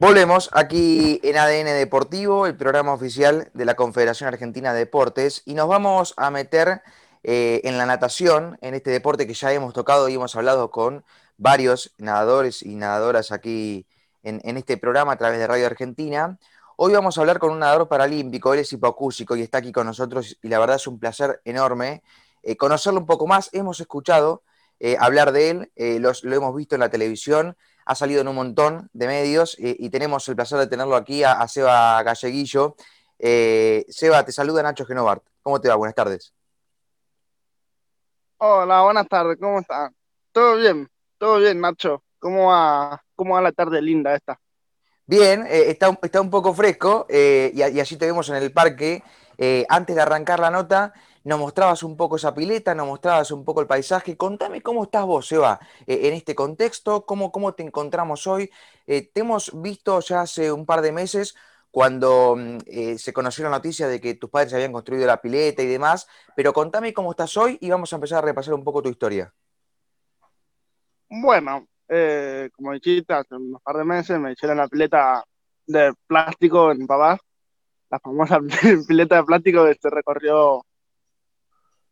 Volvemos aquí en ADN Deportivo, el programa oficial de la Confederación Argentina de Deportes, y nos vamos a meter eh, en la natación, en este deporte que ya hemos tocado y hemos hablado con varios nadadores y nadadoras aquí en, este programa a través de Radio Argentina. Hoy vamos a hablar con un nadador paralímpico, él es hipoacúsico y está aquí con nosotros y la verdad es un placer enorme eh, conocerlo un poco más. Hemos escuchado eh, hablar de él, lo hemos visto en la televisión, ha salido en un montón de medios y, tenemos el placer de tenerlo aquí a, Seba Galleguillo. Eh, Seba, te saluda Nacho Genovart. ¿Cómo te va? Buenas tardes. Hola, buenas tardes, ¿cómo estás? Todo bien, todo bien, Nacho. ¿Cómo va, cómo va la tarde linda esta? Bien, eh, está, está, un poco fresco eh, y, y, allí te vemos en el parque. antes de arrancar la nota, nos mostrabas un poco esa pileta, nos mostrabas un poco el paisaje. Contame cómo estás vos, Seba, eh, en este contexto, cómo, cómo te encontramos hoy. Eh, te hemos visto ya hace un par de meses cuando mm, eh, se conoció la noticia de que tus padres habían construido la pileta y demás, pero contame cómo estás hoy y vamos a empezar a repasar un poco tu historia. Bueno, como dijiste, hace un par de meses me hicieron la pileta de plástico en papá, la famosa pileta de plástico que se recorrió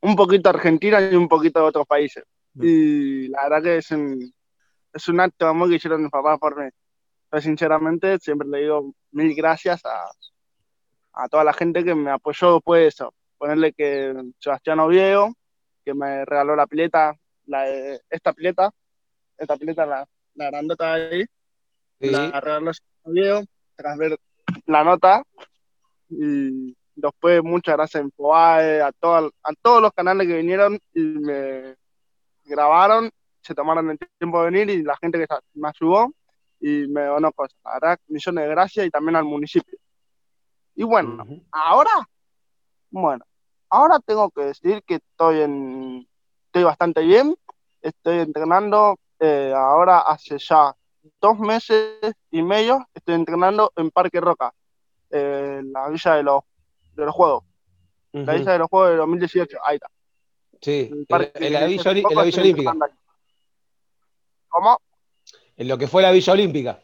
un poquito Argentina y un poquito de otros países. Y la verdad que es un, es un acto de amor que hicieron mis papás por mí. Pero sinceramente siempre le digo mil gracias a, a toda la gente que me apoyó después de eso. Ponerle que Sebastián Oviedo, que me regaló la pileta, la, esta pileta, esta pileta, la, la grandota ahí, la regaló Sebastián Oviedo, tras ver la nota, y Después, muchas gracias a Infobae, a, a todos los canales que vinieron y me grabaron, se tomaron el tiempo de venir y la gente que me ayudó y me donó cosas. La verdad, millones de gracias y también al municipio. Y bueno, ahora, bueno, ahora tengo que decir que estoy en, estoy bastante bien, estoy entrenando eh, ahora hace ya dos meses y medio, estoy entrenando en Parque Roca, en la Villa de los de los Juegos. La Villa de los Juegos de 2018, ahí está. Sí, en, la, Villa, Olímpica. ¿Cómo? En lo que fue la Villa Olímpica.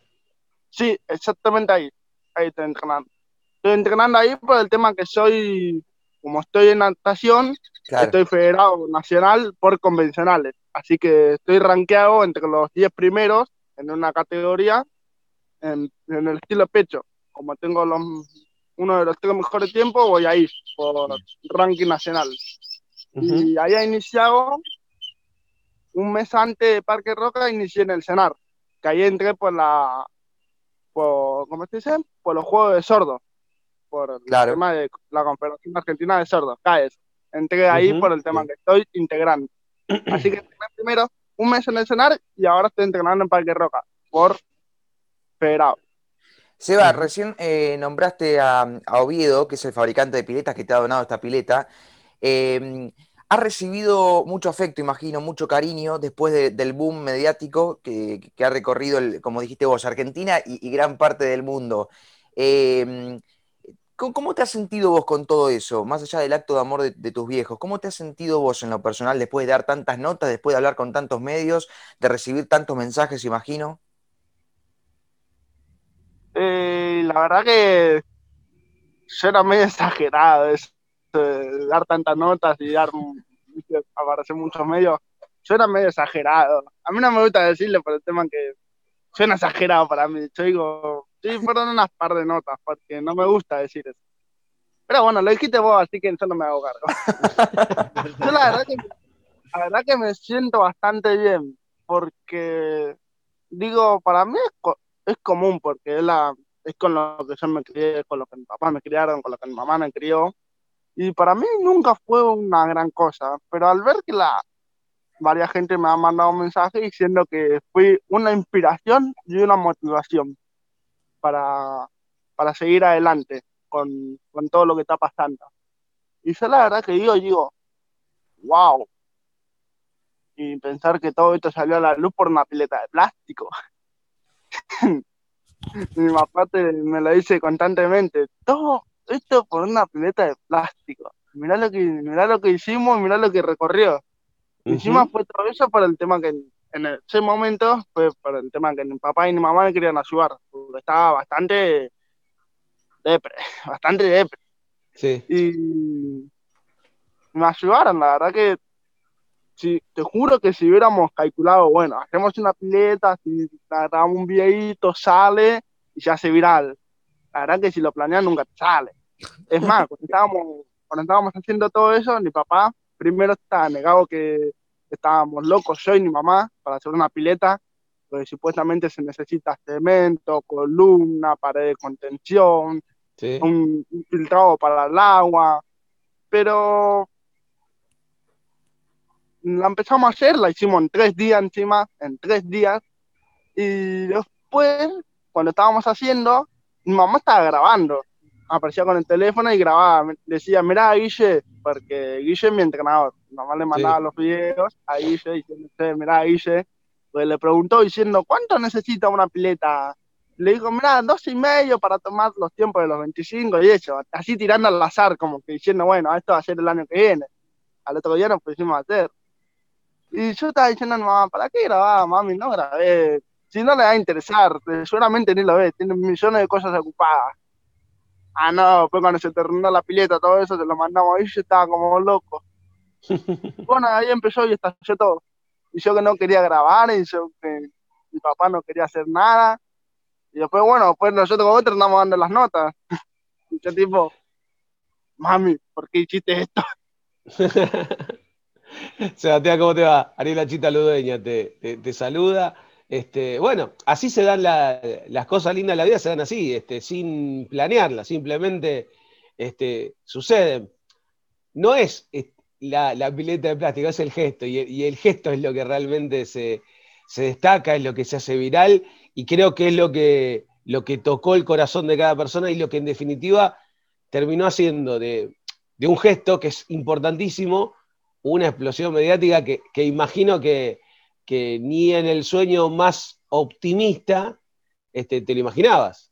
Sí, exactamente ahí. Ahí estoy entrenando. Estoy entrenando ahí por el tema que soy, como estoy en natación, estoy federado nacional por convencionales. Así que estoy rankeado entre los 10 primeros en una categoría en, en el estilo pecho. Como tengo los uno de los tres mejores tiempos, voy a ir por ranking nacional. Y ahí ha iniciado, un mes antes de Parque Roca, inicié en el CENAR, que ahí entré por la, por, ¿cómo se dice? Por los Juegos de Sordos, por el tema de la Confederación Argentina de Sordos, CAES. Entré ahí por el tema que estoy integrando. Así que primero un mes en el CENAR y ahora estoy entrenando en Parque Roca, por federado. Seba, recién eh, nombraste a, Oviedo, que es el fabricante de piletas que te ha donado esta pileta. Em, ha recibido mucho afecto, imagino, mucho cariño después del boom mediático que, ha recorrido, como dijiste vos, Argentina y, gran parte del mundo. Em, ¿cómo, te has sentido vos con todo eso? Más allá del acto de amor de, de, tus viejos, ¿cómo te has sentido vos en lo personal después de dar tantas notas, después de hablar con tantos medios, de recibir tantos mensajes, imagino? Eh, la verdad que era medio exagerado eso, de dar tantas notas y dar aparecer muchos medios. Era medio exagerado. A mí no me gusta decirle por el tema que suena exagerado para mí. Yo digo, sí, fueron unas par de notas, porque no me gusta decir eso. Pero bueno, lo dijiste vos, así que yo no me hago cargo. yo la verdad, que, la verdad que me siento bastante bien, porque digo, para mí es, es común porque es, la, es con lo que yo me crié, con lo que mi papá me criaron, con lo que mi mamá me crió. Y para mí nunca fue una gran cosa, pero al ver que la varias gente me ha mandado un mensaje diciendo que fui una inspiración y una motivación para, para seguir adelante con, con todo lo que está pasando. Y yo la verdad que digo, digo, wow. Y pensar que todo esto salió a la luz por una pileta de plástico. Mi papá me lo dice constantemente, todo esto por una pileta de plástico. Mirá lo que, mirá lo que hicimos, mirá lo que recorrió. Encima fue todo eso por el tema que en ese momento fue por el tema que mi papá y mi mamá me querían ayudar, porque estaba bastante depre, bastante depre. Sí. Y me ayudaron, la verdad que si, te juro que si hubiéramos calculado, bueno, hacemos una pileta, si grabamos un videito, sale y se hace viral. La verdad que si lo planean nunca te sale. Es más, cuando estábamos, cuando estábamos haciendo todo eso, mi papá primero estaba negado que estábamos locos, yo y mi mamá, para hacer una pileta, porque supuestamente se necesita cemento, columna, pared de contención, un, un filtrado para el agua, pero la empezamos a hacer, la hicimos en tres días encima, en tres días, y después, cuando estábamos haciendo, mi mamá estaba grabando, aparecía con el teléfono y grababa, decía, mira Guille, porque Guille es mi entrenador, mi mamá le mandaba los videos a Guille diciendo, mira Guille, pues le preguntó diciendo, ¿cuánto necesita una pileta? Le dijo, mira, dos y medio para tomar los tiempos de los 25 y eso, así tirando al azar, como que diciendo, bueno, esto va a ser el año que viene. Al otro día nos pusimos a hacer. Y yo estaba diciendo mamá, ¿para qué grababa, mami? No grabé. Si no le va a interesar, seguramente ni lo ve, tiene millones de cosas ocupadas. Ah, no, pues cuando se terminó la pileta, todo eso, se lo mandamos ahí, yo estaba como loco. bueno, ahí empezó y estalló todo. Y yo que no quería grabar, y yo que mi papá no quería hacer nada. Y después, bueno, después nosotros con otros andamos dando las notas. y yo tipo, mami, ¿por qué hiciste esto? Sebastián, ¿cómo te va? Ariela Chita Ludueña te, saluda. Este, bueno, así se dan las cosas lindas de la vida, se dan así, este, sin planearlas, simplemente este, suceden. No es la, pileta de plástico, es el gesto, y el, gesto es lo que realmente se, destaca, es lo que se hace viral, y creo que es lo que, tocó el corazón de cada persona y lo que en definitiva terminó haciendo de un gesto que es importantísimo una explosión mediática que, imagino que, ni en el sueño más optimista este, te lo imaginabas.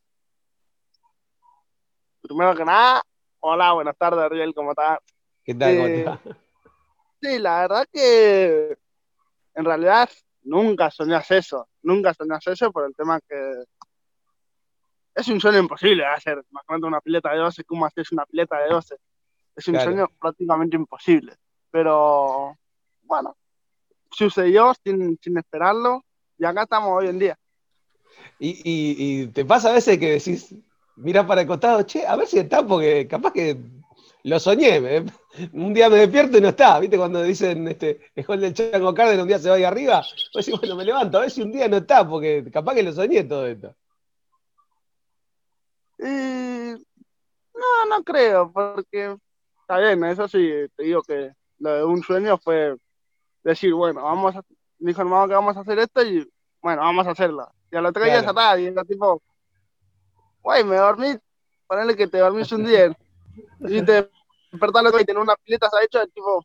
Primero que nada, hola, buenas tardes, Ariel, ¿cómo estás? ¿Qué tal? Eh, sí, la verdad que en realidad nunca soñás eso, nunca soñás eso por el tema que es un sueño imposible hacer. Imagínate una pileta de 12, ¿cómo haces una pileta de 12? Es un sueño prácticamente imposible. Pero bueno, sucedió sin, sin esperarlo y acá estamos hoy en día. Y, y, te pasa a veces que decís, miras para el costado, che, a ver si está, porque capaz que lo soñé. un día me despierto y no está. ¿Viste cuando dicen este, el del Chango Cárdenas un día se va ahí arriba? Pues sí, bueno, me levanto, a ver si un día no está, porque capaz que lo soñé todo esto. no, no creo, porque está bien, eso sí, te digo que lo de un sueño fue decir, bueno, vamos a, dijo hermano que vamos a hacer esto y bueno, vamos a hacerlo. Y al otro día claro. y era tipo, güey, me dormí, ponele que te dormís un día y te despertás y tenés una pileta ha hecho, tipo,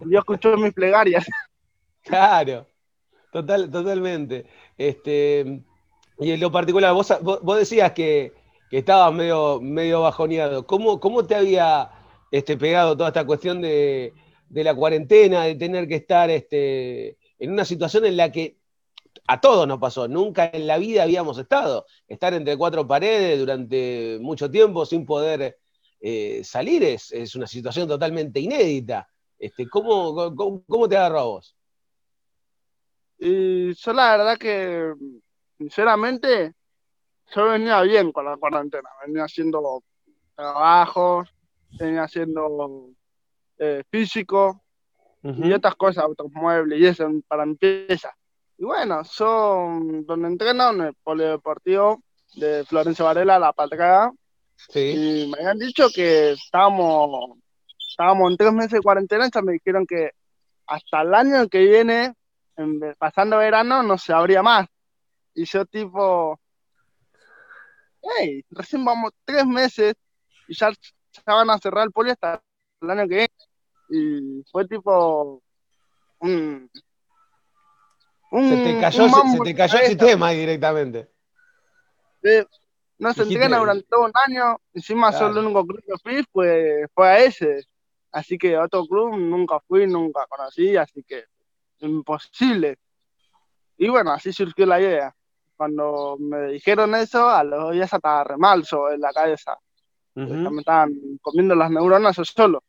Dios escuchó mis plegarias. Claro, total, totalmente. Este, y en lo particular, vos, vos, decías que, que estabas medio, medio bajoneado. ¿Cómo, ¿Cómo te había este, pegado toda esta cuestión de, la cuarentena, de tener que estar este, en una situación en la que a todos nos pasó, nunca en la vida habíamos estado, estar entre cuatro paredes durante mucho tiempo sin poder eh, salir es, una situación totalmente inédita. Este, ¿cómo, cómo, te agarró a vos? Y yo la verdad que, sinceramente, yo venía bien con la cuarentena, venía haciendo trabajos, venía haciendo eh, físico y otras cosas, automóviles y eso para mi pieza. Y bueno, son donde entreno en el polideportivo de Florencio Varela, La Patrada. Y me habían dicho que estábamos, estábamos en tres meses de cuarentena y me dijeron que hasta el año que viene, pasando verano, no se abría más. Y yo tipo, hey, recién vamos tres meses y ya ya van a cerrar el poli hasta el año que viene. Y fue tipo un, se te cayó, se, te cayó el sistema directamente. no se entrena durante todo un año, encima solo el único club que fui fue, fue a ese. Así que a otro club nunca fui, nunca conocí, así que imposible. Y bueno, así surgió la idea. Cuando me dijeron eso, a los días estaba remalso en la cabeza. Me estaban comiendo las neuronas yo solo.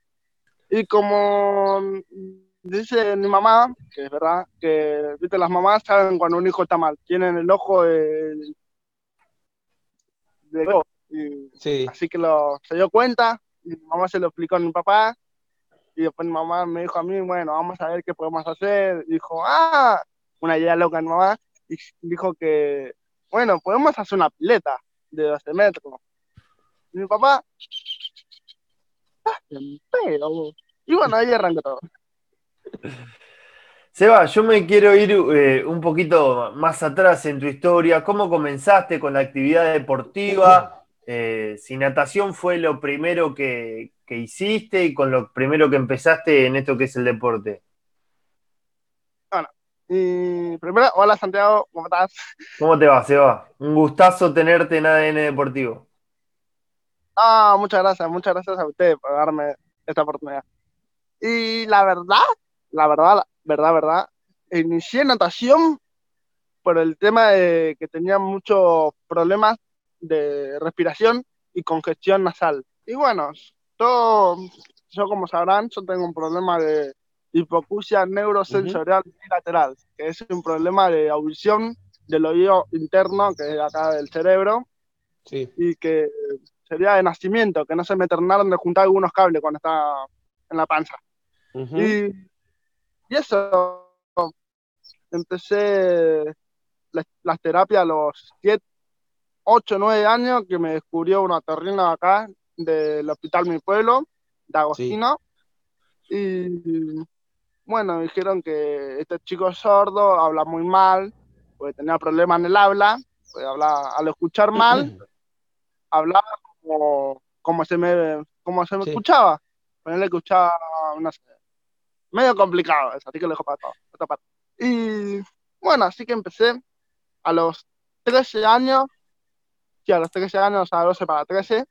Y como dice mi mamá, que es verdad, que viste, las mamás saben cuando un hijo está mal, tienen el ojo de, sí. Así que lo, se dio cuenta, y mi mamá se lo explicó a mi papá, y después mi mamá me dijo a mí, bueno, vamos a ver qué podemos hacer. dijo, ah, una idea loca mi mamá, y dijo que, bueno, podemos hacer una pileta de 12 metros. Y mi papá, ah, Y bueno, ahí arrancó todo. Seba, yo me quiero ir eh, un poquito más atrás en tu historia. ¿Cómo comenzaste con la actividad deportiva? Eh, si natación fue lo primero que, hiciste y con lo primero que empezaste en esto que es el deporte. Bueno, y primero, hola Santiago, ¿cómo estás? ¿Cómo te va, Seba? Un gustazo tenerte en ADN Deportivo. Ah, muchas gracias, muchas gracias a usted por darme esta oportunidad. Y la verdad, la verdad, verdad, verdad, inicié natación por el tema de que tenía muchos problemas de respiración y congestión nasal. Y bueno, todo, yo como sabrán, yo tengo un problema de hipocusia neurosensorial bilateral, que es un problema de audición del oído interno, que es acá del cerebro, y que sería de nacimiento, que no se me terminaron de juntar algunos cables cuando estaba en la panza. y y eso, empecé las terapias a los 7, 8, 9 años que me descubrió una terrina acá del Hospital Mi Pueblo, de Agostino. Y bueno, dijeron que este chico es sordo, habla muy mal, porque tenía problemas en el habla, pues al escuchar mal, hablaba como, como se me, como se me escuchaba. Pues él escuchaba una medio complicado eso, así que lo dejo para todo, Y bueno, así que empecé a los 13 años, sí, a los 13 años, a 12 para 13,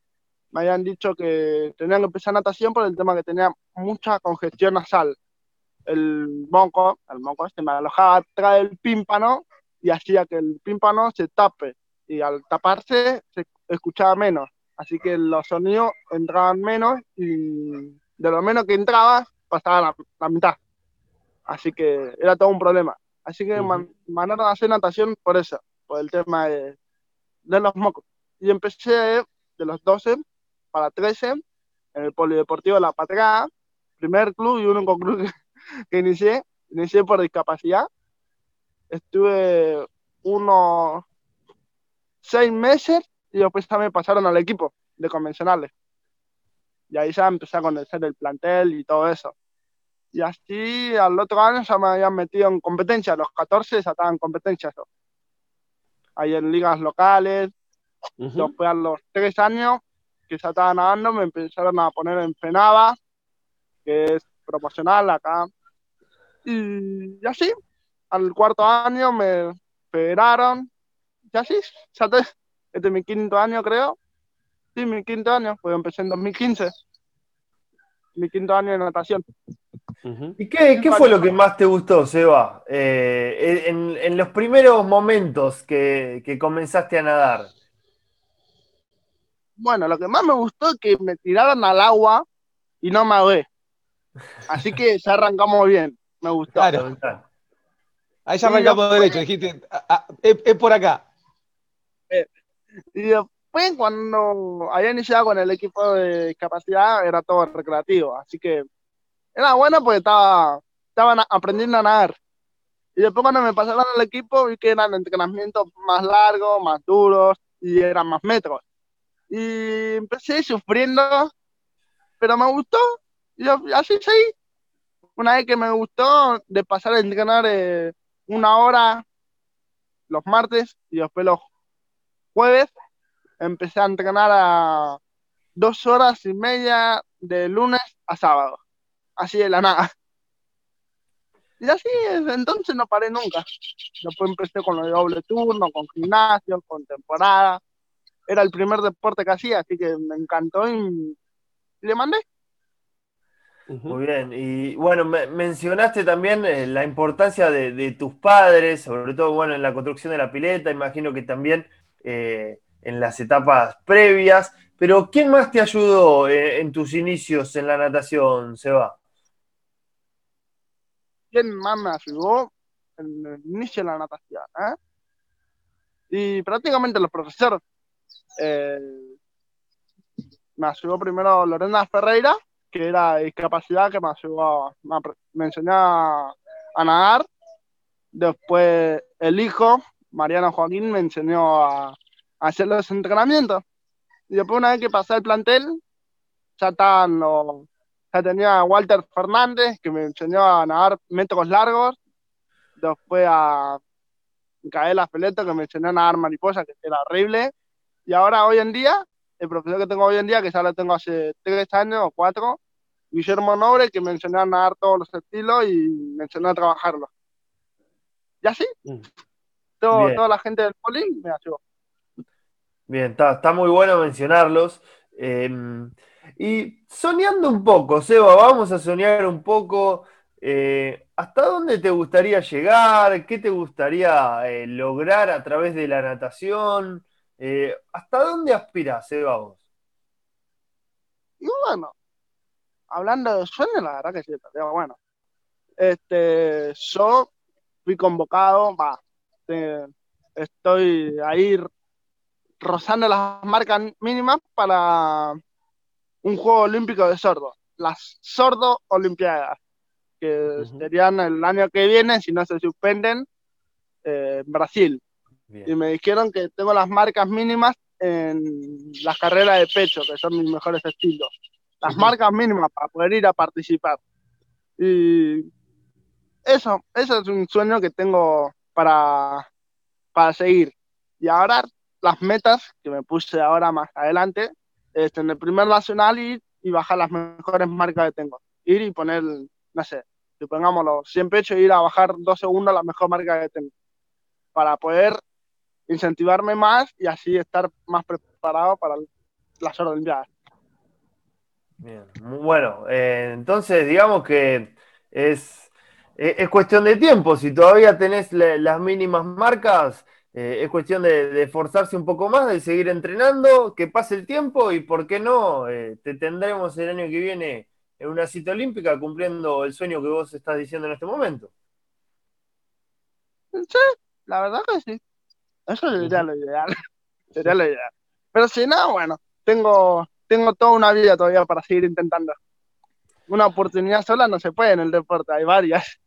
me habían dicho que tenían que empezar natación por el tema que tenía mucha congestión nasal. El monco, el monco este me alojaba atrás del pímpano y hacía que el pímpano se tape y al taparse se escuchaba menos. Así que los sonidos entraban menos y de lo menos que entraba pasaba la, mitad. Así que era todo un problema. Así que me mandaron a hacer natación por eso, por el tema de, los mocos. Y empecé de los 12 para 13 en el Polideportivo de La Patria, primer club y único club que, que inicié. Inicié por discapacidad. Estuve unos seis meses y después también pasaron al equipo de convencionales. Y ahí ya empecé a conocer el plantel y todo eso. Y así al otro año ya me habían metido en competencia, los 14 ya estaba en competencia yo. Ahí en ligas locales, después a los tres años que ya estaba nadando me empezaron a poner en Penaba, que es promocional acá. Y, así, al cuarto año me federaron, y así, ya este es mi quinto año creo, Sí, mi quinto año, pues empecé en 2015. Mi quinto año de natación. ¿Y qué, fue lo que más te gustó, Seba? Eh, en, los primeros momentos que, comenzaste a nadar. Bueno, lo que más me gustó es que me tiraron al agua y no me ahogué. Así que ya arrancamos bien. Me gustó. Claro. Ahí ya arrancamos derecho, dijiste, es, por acá. Y pues cuando había iniciado con el equipo de discapacidad era todo recreativo, así que era bueno porque estaba, estaban aprendiendo a nadar. Y después cuando me pasaron al equipo vi que eran entrenamientos más largos, más duros y eran más metros. Y empecé sufriendo, pero me gustó. Y así sí. Una vez que me gustó de pasar a entrenar eh, una hora los martes y después los jueves, empecé a entrenar a dos horas y media de lunes a sábado, así de la nada. Y así, entonces no paré nunca. Después empecé con lo de doble turno, con gimnasio, con temporada. Era el primer deporte que hacía, así que me encantó y, le mandé. Muy bien, y bueno, mencionaste también eh, la importancia de, tus padres, sobre todo bueno, en la construcción de la pileta, imagino que también eh, en las etapas previas, pero ¿quién más te ayudó eh, en tus inicios en la natación, Seba? ¿Quién más me ayudó en el inicio de la natación? Y prácticamente los profesores. me ayudó primero Lorena Ferreira, que era discapacidad, que me ayudó, me enseñó a, nadar. Después el hijo, Mariano Joaquín, me enseñó a, hacer los entrenamientos. Y después una vez que pasé el plantel, ya tenía a Walter Fernández, que me enseñó a nadar metros largos. Después a Micaela Feleto, que me enseñó a nadar mariposa, que era horrible. Y ahora, hoy en día, el profesor que tengo hoy en día, que ya lo tengo hace tres años o cuatro, Guillermo Nobre, que me enseñó a nadar todos los estilos y me enseñó a trabajarlo. Y así, mm. Toda la gente del poli me ayudó. Bien, está, muy bueno mencionarlos. Em, y soñando un poco, Seba, vamos a soñar un poco. Eh, ¿Hasta dónde te gustaría llegar? ¿Qué te gustaría eh, lograr a través de la natación? Eh, ¿Hasta dónde aspiras, Seba, vos? Y bueno, hablando de sueños, la verdad que sí, pero bueno. Este, yo fui convocado, va, estoy ahí rozando las marcas mínimas para un juego olímpico de sordo, las sordo olimpiadas, que serían el año que viene, si no se suspenden, eh, en Brasil. Y me dijeron que tengo las marcas mínimas en las carreras de pecho, que son mis mejores estilos las marcas mínimas para poder ir a participar. Y eso, eso es un sueño que tengo para, para seguir. Y ahora las metas que me puse ahora más adelante es en el primer nacional ir y bajar las mejores marcas que tengo. Ir y poner, no sé, si pongámoslo 100 pecho ir a bajar dos segundos la mejor marca que tengo. Para poder incentivarme más y así estar más preparado para las Olimpiadas. Bien, bueno, eh, entonces digamos que es, es, cuestión de tiempo. Si todavía tenés las mínimas marcas, eh, es cuestión de, esforzarse un poco más, de seguir entrenando, que pase el tiempo y, ¿por qué no? Eh, te tendremos el año que viene en una cita olímpica cumpliendo el sueño que vos estás diciendo en este momento. Sí, la verdad que sí. Eso sería lo ideal. sería lo ideal. Pero si no, bueno, tengo tengo toda una vida todavía para seguir intentando. Una oportunidad sola no se puede en el deporte, hay varias.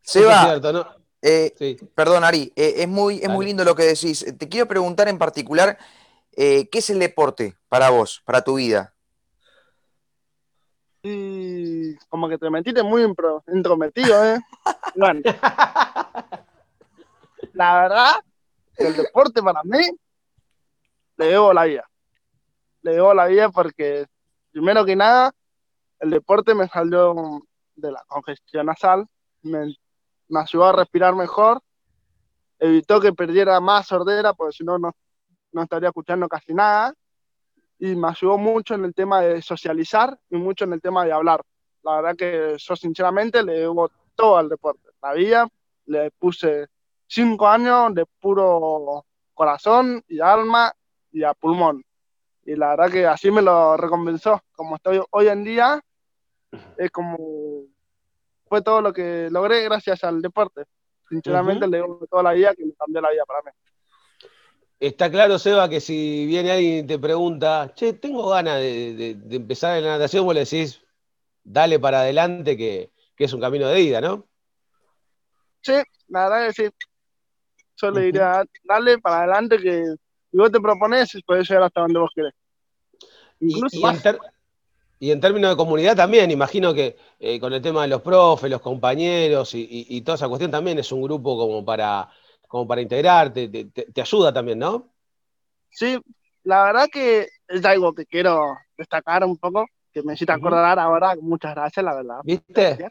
Seba, eh, perdón Ari, eh, es, muy, es muy lindo lo que decís. Te quiero preguntar en particular, eh, ¿qué es el deporte para vos, para tu vida? Y como que te metiste muy intrometido, ¿eh? bueno, la verdad, el deporte para mí le debo la vida. Le debo la vida porque, primero que nada, el deporte me salió de la congestión nasal, me, ayudó a respirar mejor, evitó que perdiera más sordera, porque si no, no estaría escuchando casi nada, y me ayudó mucho en el tema de socializar y mucho en el tema de hablar. La verdad que yo sinceramente le debo todo al deporte. La vida le puse cinco años de puro corazón y alma y a pulmón y la verdad que así me lo recompensó. Como estoy hoy en día, es como fue todo lo que logré gracias al deporte. Sinceramente, le digo toda la vida que me cambió la vida para mí. Está claro, Seba, que si viene alguien y te pregunta, che, tengo ganas de, empezar en la natación, vos le decís, dale para adelante, que, es un camino de vida, ¿no? Sí, la verdad que sí. Yo le diría, dale para adelante, que y vos te propones, puedes llegar hasta donde vos querés. Incluso y, en términos de comunidad también, imagino que eh, con el tema de los profes, los compañeros y, toda esa cuestión también es un grupo como para, como para integrarte, te, ayuda también, ¿no? Sí, la verdad que es algo que quiero destacar un poco, que me hiciste acordar ahora, muchas gracias, la verdad. ¿Viste?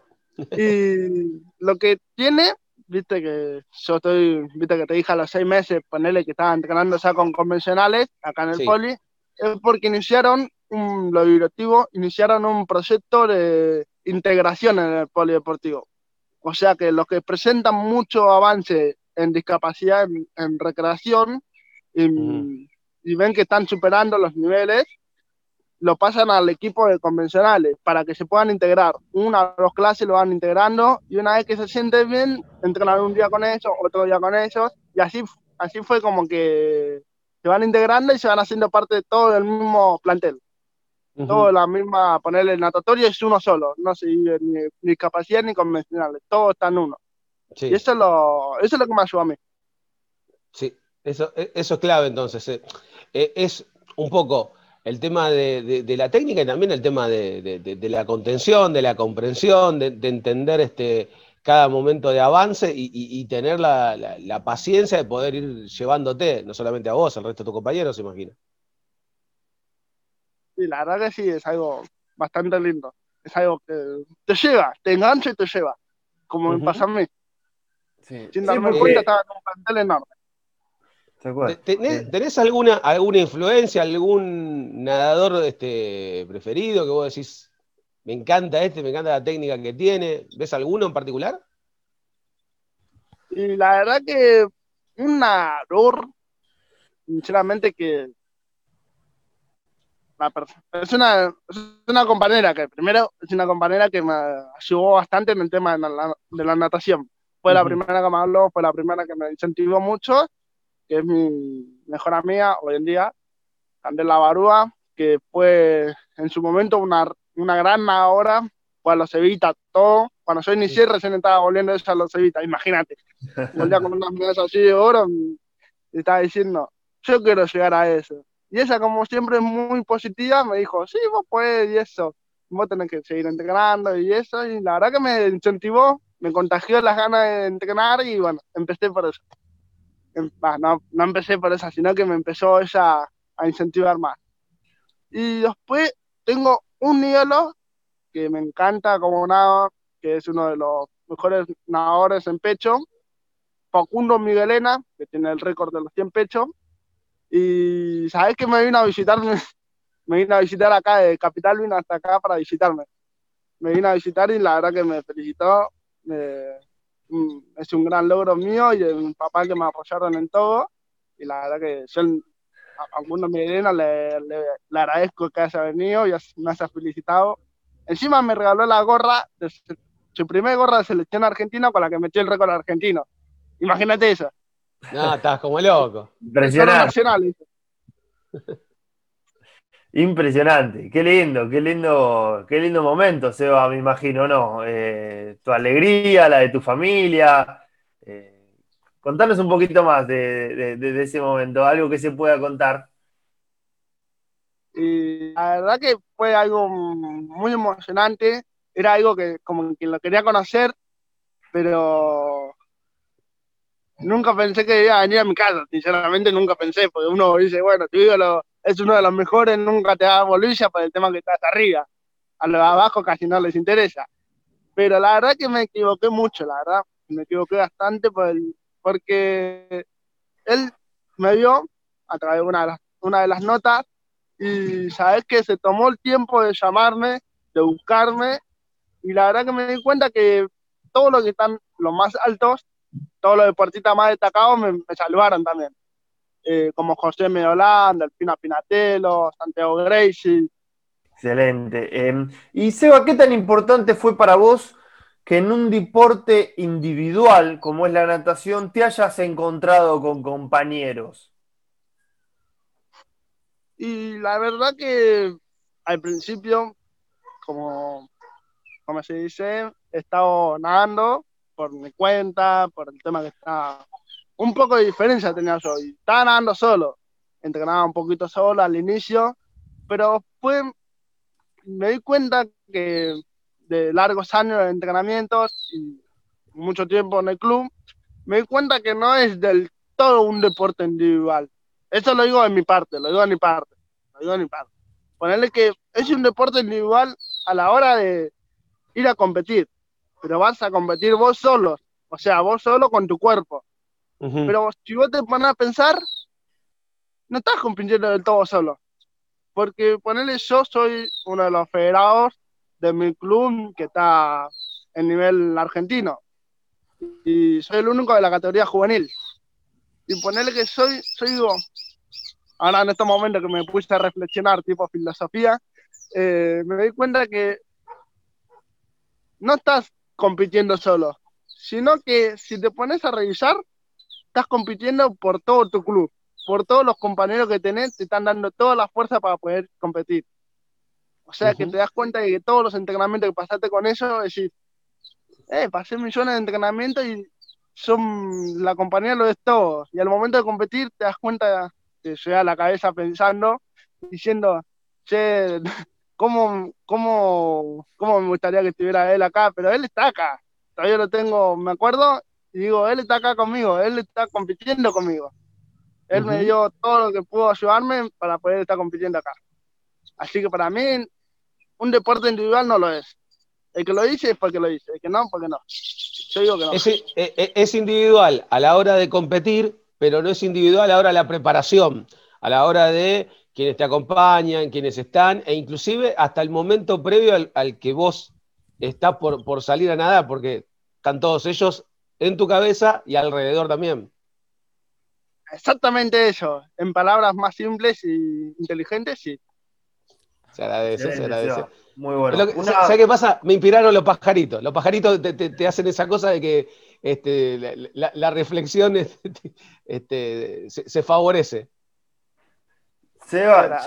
Y lo que tiene viste que yo estoy, viste que te dije a los seis meses, ponerle que estaba entrenando ya con convencionales acá en el poli, es porque iniciaron un, los directivos iniciaron un proyecto de integración en el polideportivo. O sea que los que presentan mucho avance en discapacidad en, recreación y, y, ven que están superando los niveles, lo pasan al equipo de convencionales para que se puedan integrar. Una o dos clases lo van integrando y una vez que se sienten bien, entrenan un día con ellos, otro día con ellos y así, así fue como que se van integrando y se van haciendo parte de todo el mismo plantel. Todo la misma, ponerle natatorio es uno solo, no se ni, ni capacidad ni convencionales, todo está en uno. Y eso es, lo, eso es lo que me ayudó a mí. Sí, eso, e, eso es clave entonces. Eh, eh, es un poco el tema de, la técnica y también el tema de, la contención, de la comprensión, de, entender este, cada momento de avance y, tener la, paciencia de poder ir llevándote, no solamente a vos, al resto de tus compañeros, imagino. Sí, la verdad que sí, es algo bastante lindo. Es algo que te lleva, te engancha y te lleva, como me pasa a mí. Sin darme cuenta, estaba en un plantel enorme. ¿Tenés, alguna, alguna influencia, algún nadador este, preferido que vos decís, me encanta este, me encanta la técnica que tiene? ¿Ves alguno en particular? Y la verdad que un nadador, sinceramente que es una, una compañera que primero es una compañera que me ayudó bastante en el tema de la, natación. Fue la primera que me habló, fue la primera que me incentivó mucho que es mi mejor amiga hoy en día, Candela Barúa, que fue en su momento una, una gran nadadora, fue a los Evita, todo. Cuando yo inicié, recién estaba volviendo a los Evita, imagínate. Volvía con unas medallas así de oro y estaba diciendo, yo quiero llegar a eso. Y ella, como siempre, es muy positiva, me dijo, sí, vos puedes y eso, vos tenés que seguir entrenando y eso. Y la verdad que me incentivó, me contagió las ganas de entrenar y bueno, empecé por eso. Em, no, no empecé por esa, sino que me empezó ella a incentivar más. Y después tengo un hielo que me encanta como nada, que es uno de los mejores nadadores en pecho, Facundo Miguelena, que tiene el récord de los 100 pechos. Y sabes que me vino a visitar, me vino a visitar acá de Capital, vino hasta acá para visitarme. Me vino a visitar y la verdad que me felicitó. Mm, es un gran logro mío y de mi papá que me apoyaron en todo. Y la verdad que yo a algunos le, le, le, agradezco que haya venido y me haya felicitado. Encima me regaló la gorra, de, su primera gorra de selección argentina con la que metió el récord argentino. Imagínate eso. No, estás como loco. Impresionante. Impresionante, qué lindo, qué lindo, qué lindo momento, Seba, me imagino, ¿no? Eh, tu alegría, la de tu familia. Eh, contanos un poquito más de, ese momento, algo que se pueda contar. Y la verdad que fue algo muy emocionante, era algo que como que lo quería conocer, pero nunca pensé que iba a venir a mi casa, sinceramente nunca pensé, porque uno dice, bueno, tu ídolo es uno de los mejores, nunca te da bolilla por el tema que estás arriba. A los abajo casi no les interesa. Pero la verdad que me equivoqué mucho, la verdad. Me equivoqué bastante porque él me vio a través de una de las, una de las notas y sabes que se tomó el tiempo de llamarme, de buscarme y la verdad que me di cuenta que todos los que están los más altos, todos los deportistas más destacados me, me salvaron también. Eh, como José Medolán, Delfina Pinatelo, Santiago Gracie. Excelente. Em, y Seba, ¿qué tan importante fue para vos que en un deporte individual como es la natación te hayas encontrado con compañeros? Y la verdad que al principio, como, como se dice, he estado nadando por mi cuenta, por el tema que está un poco de diferencia tenía yo. Y estaba nadando solo. Entrenaba un poquito solo al inicio, pero después me di cuenta que de largos años de entrenamientos y mucho tiempo en el club, me di cuenta que no es del todo un deporte individual. Eso lo digo de mi parte, lo digo de mi parte, lo digo de mi parte. Ponerle que es un deporte individual a la hora de ir a competir, pero vas a competir vos solo, o sea, vos solo con tu cuerpo. Pero si vos te pones a pensar, no estás compitiendo del todo solo. porque ponerle yo soy uno de los federados de mi club que está en nivel argentino. Y soy el único de la categoría juvenil. Y ponerle que soy, soy digo, ahora en estos momentos que me puse a reflexionar tipo filosofía, eh, me doy cuenta que no estás compitiendo solo, sino que si te pones a revisar, estás compitiendo por todo tu club, por todos los compañeros que tenés, te están dando toda la fuerza para poder competir. O sea, que te das cuenta de que todos los entrenamientos que pasaste con ellos, decís, eh, pasé millones de entrenamientos y son la compañía lo es todo. Y al momento de competir te das cuenta, te llega a la cabeza pensando, diciendo, che, ¿cómo, cómo, cómo me gustaría que estuviera él acá? Pero él está acá. Todavía lo tengo, me acuerdo, y digo, él está acá conmigo, él está compitiendo conmigo. Él me dio todo lo que pudo ayudarme para poder estar compitiendo acá. Así que para mí, un deporte individual no lo es. El que lo dice es porque lo dice, el que no, porque no. Yo digo que no. Es, e, e, es, individual a la hora de competir, pero no es individual a la hora de la preparación, a la hora de quienes te acompañan, quienes están, e inclusive hasta el momento previo al, que vos estás por, por salir a nadar, porque están todos ellos en tu cabeza y alrededor también. Exactamente eso. En palabras más simples y inteligentes, sí. Se agradece, se agradece. Muy bueno. ¿Sabes qué pasa? Me inspiraron los pajaritos. Los pajaritos te, hacen esa cosa de que este, la, reflexión este, se, favorece. Seba,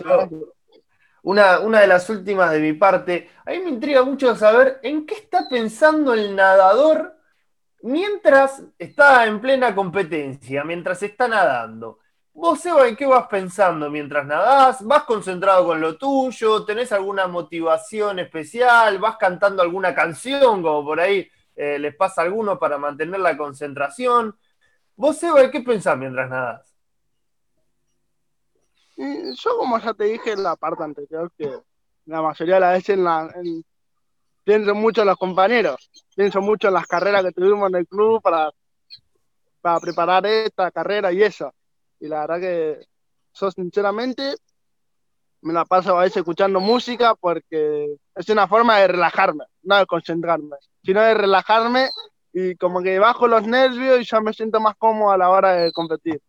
una, una de las últimas de mi parte. A mí me intriga mucho saber en qué está pensando el nadador mientras está en plena competencia, mientras está nadando, vos, Seba, ¿en qué vas pensando mientras nadás? ¿Vas concentrado con lo tuyo? ¿Tenés alguna motivación especial? ¿Vas cantando alguna canción, como por ahí eh, les pasa a alguno para mantener la concentración? Vos, Seba, ¿en qué pensás mientras nadás? Yo, como ya te dije en la parte anterior, que la mayoría de las veces pienso mucho en los compañeros, pienso mucho en las carreras que tuvimos en el club para, para preparar esta carrera y eso. Y la verdad que yo sinceramente me la paso a veces escuchando música porque es una forma de relajarme, no de concentrarme, sino de relajarme y como que bajo los nervios y ya me siento más cómodo a la hora de competir.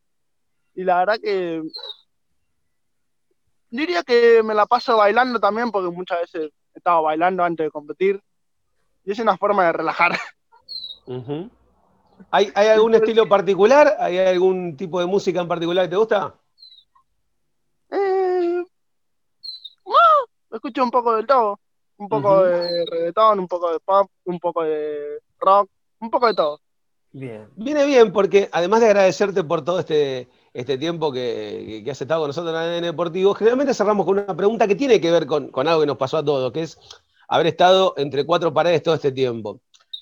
Y la verdad que diría que me la paso bailando también porque muchas veces estaba bailando antes de competir. Y es una forma de relajar. ¿Hay, algún estilo particular? ¿Hay algún tipo de música en particular que te gusta? Eh, no, escucho un poco de todo. Un poco de reggaetón, un poco de pop, un poco de rock, un poco de todo. Bien. Viene bien porque además de agradecerte por todo este, este tiempo que, has estado con nosotros en el Deportivo, generalmente cerramos con una pregunta que tiene que ver con, algo que nos pasó a todos, que es haber estado entre cuatro paredes todo este tiempo.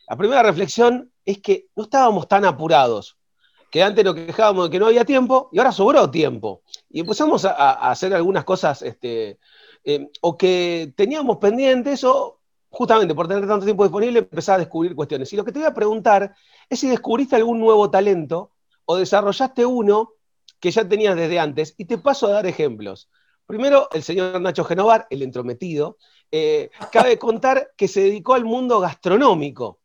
La primera reflexión es que no estábamos tan apurados, que antes nos quejábamos de que no había tiempo y ahora sobró tiempo. Y empezamos a, hacer algunas cosas este, eh, o que teníamos pendientes o justamente por tener tanto tiempo disponible empezar a descubrir cuestiones. Y lo que te voy a preguntar es si descubriste algún nuevo talento o desarrollaste uno que ya tenías desde antes, y te paso a dar ejemplos. Primero, el señor Nacho Genovar, el entrometido, eh, cabe contar que se dedicó al mundo gastronómico.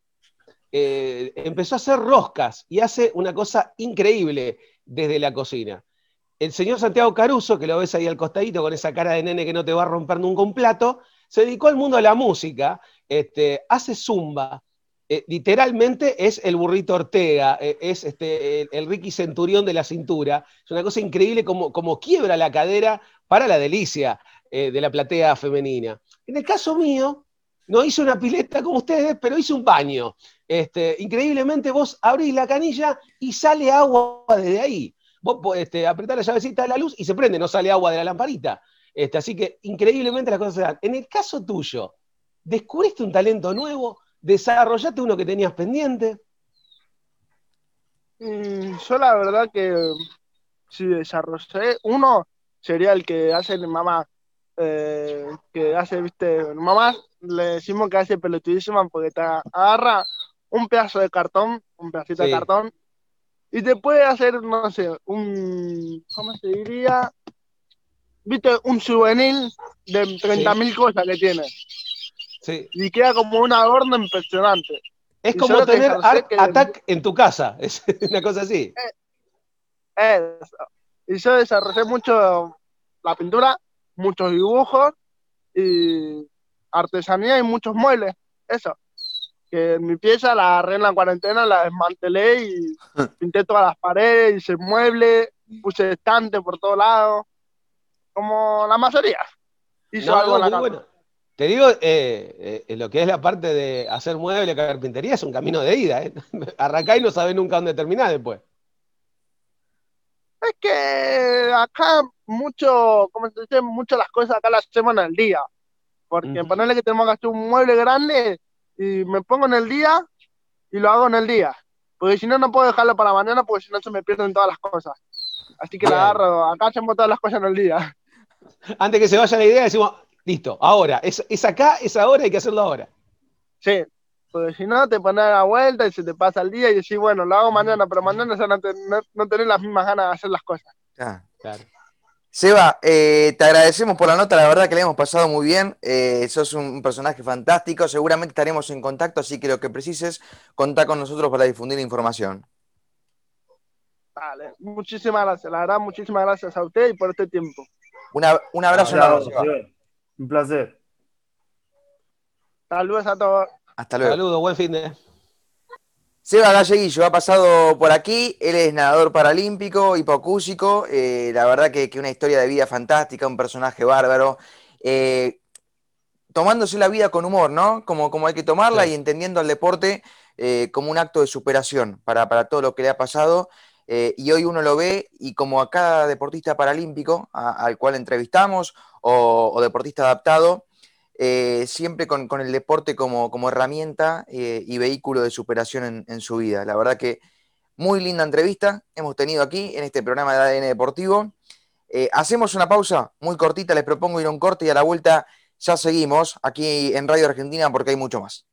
Eh, empezó a hacer roscas y hace una cosa increíble desde la cocina. El señor Santiago Caruso, que lo ves ahí al costadito con esa cara de nene que no te va a romper nunca un plato, se dedicó al mundo de la música, este, hace zumba, eh, literalmente es el burrito Ortega, eh, es este, el, Ricky Centurión de la cintura. Es una cosa increíble como, como quiebra la cadera para la delicia eh, de la platea femenina. En el caso mío, no hice una pileta como ustedes, pero hice un baño. Este, increíblemente vos abrís la canilla y sale agua desde ahí. Vos este, apretás la llavecita de la luz y se prende, no sale agua de la lamparita. Este, así que increíblemente las cosas se dan. En el caso tuyo, ¿descubriste un talento nuevo? ¿Desarrollaste uno que tenías pendiente? Mm, yo la verdad que si desarrollé uno sería el que hace mamá, eh, que hace, viste, mamá le decimos que hace pelotudísima porque te agarra un pedazo de cartón, un pedacito de cartón, y te puede hacer, no sé, un, ¿cómo se diría? viste, un juvenil de 30.000 cosas que tiene. Sí. Y queda como un adorno impresionante. Es Y como tener Art que- Attack en tu casa, es una cosa así. Eso. Y yo desarrollé mucho la pintura, muchos dibujos y artesanía y muchos muebles. Eso. Que mi pieza la agarré en la cuarentena, la desmantelé y pinté todas las paredes, hice muebles, puse estante por todos lados. Como la mayoría. Hizo No, algo en no, la muy casa. bueno. Te digo, eh, eh, lo que es la parte de hacer mueble, carpintería, es un camino de ida. ¿eh? Arrancá y no sabés nunca dónde terminás después. Es que acá mucho, como se dice, muchas las cosas acá las hacemos en el día. Porque Ujú. ponerle que tenemos que hacer un mueble grande y me pongo en el día y lo hago en el día. Porque si no, no puedo dejarlo para mañana porque si no se me pierden todas las cosas. Así que la agarro, acá hacemos todas las cosas en el día. Antes que se vaya la idea, decimos, listo, ahora, es, es acá, es ahora, hay que hacerlo ahora. Sí. Porque si no, te pones a la vuelta y se te pasa el día y decís, bueno, lo hago mañana, pero mañana ya no, te- no, no tenés las mismas ganas de hacer las cosas. Ah. Claro. Seba, eh, te agradecemos por la nota, la verdad que le hemos pasado muy bien. eh, sos un personaje fantástico, seguramente estaremos en contacto, así que lo que precises, contá con nosotros para difundir información. Vale, muchísimas gracias. La verdad, muchísimas gracias a usted y por este tiempo. Una- un abrazo Seba. Seba. Un placer. Saludos a todos. Hasta luego. Saludos, buen fin de. Seba Galleguillo ha pasado por aquí, él es nadador paralímpico, hipocúsico, eh, la verdad que, que una historia de vida fantástica, un personaje bárbaro, eh, tomándose la vida con humor, ¿no? Como, como hay que tomarla Sí. y entendiendo al deporte eh, como un acto de superación para, para todo lo que le ha pasado. Eh, y hoy uno lo ve y como a cada deportista paralímpico al cual entrevistamos o, deportista adaptado, eh, siempre con, el deporte como, como herramienta eh, y vehículo de superación en, en su vida. La verdad que muy linda entrevista hemos tenido aquí en este programa de ADN Deportivo. Hacemos una pausa muy cortita, les propongo ir a un corte y a la vuelta ya seguimos aquí en Radio Argentina porque hay mucho más.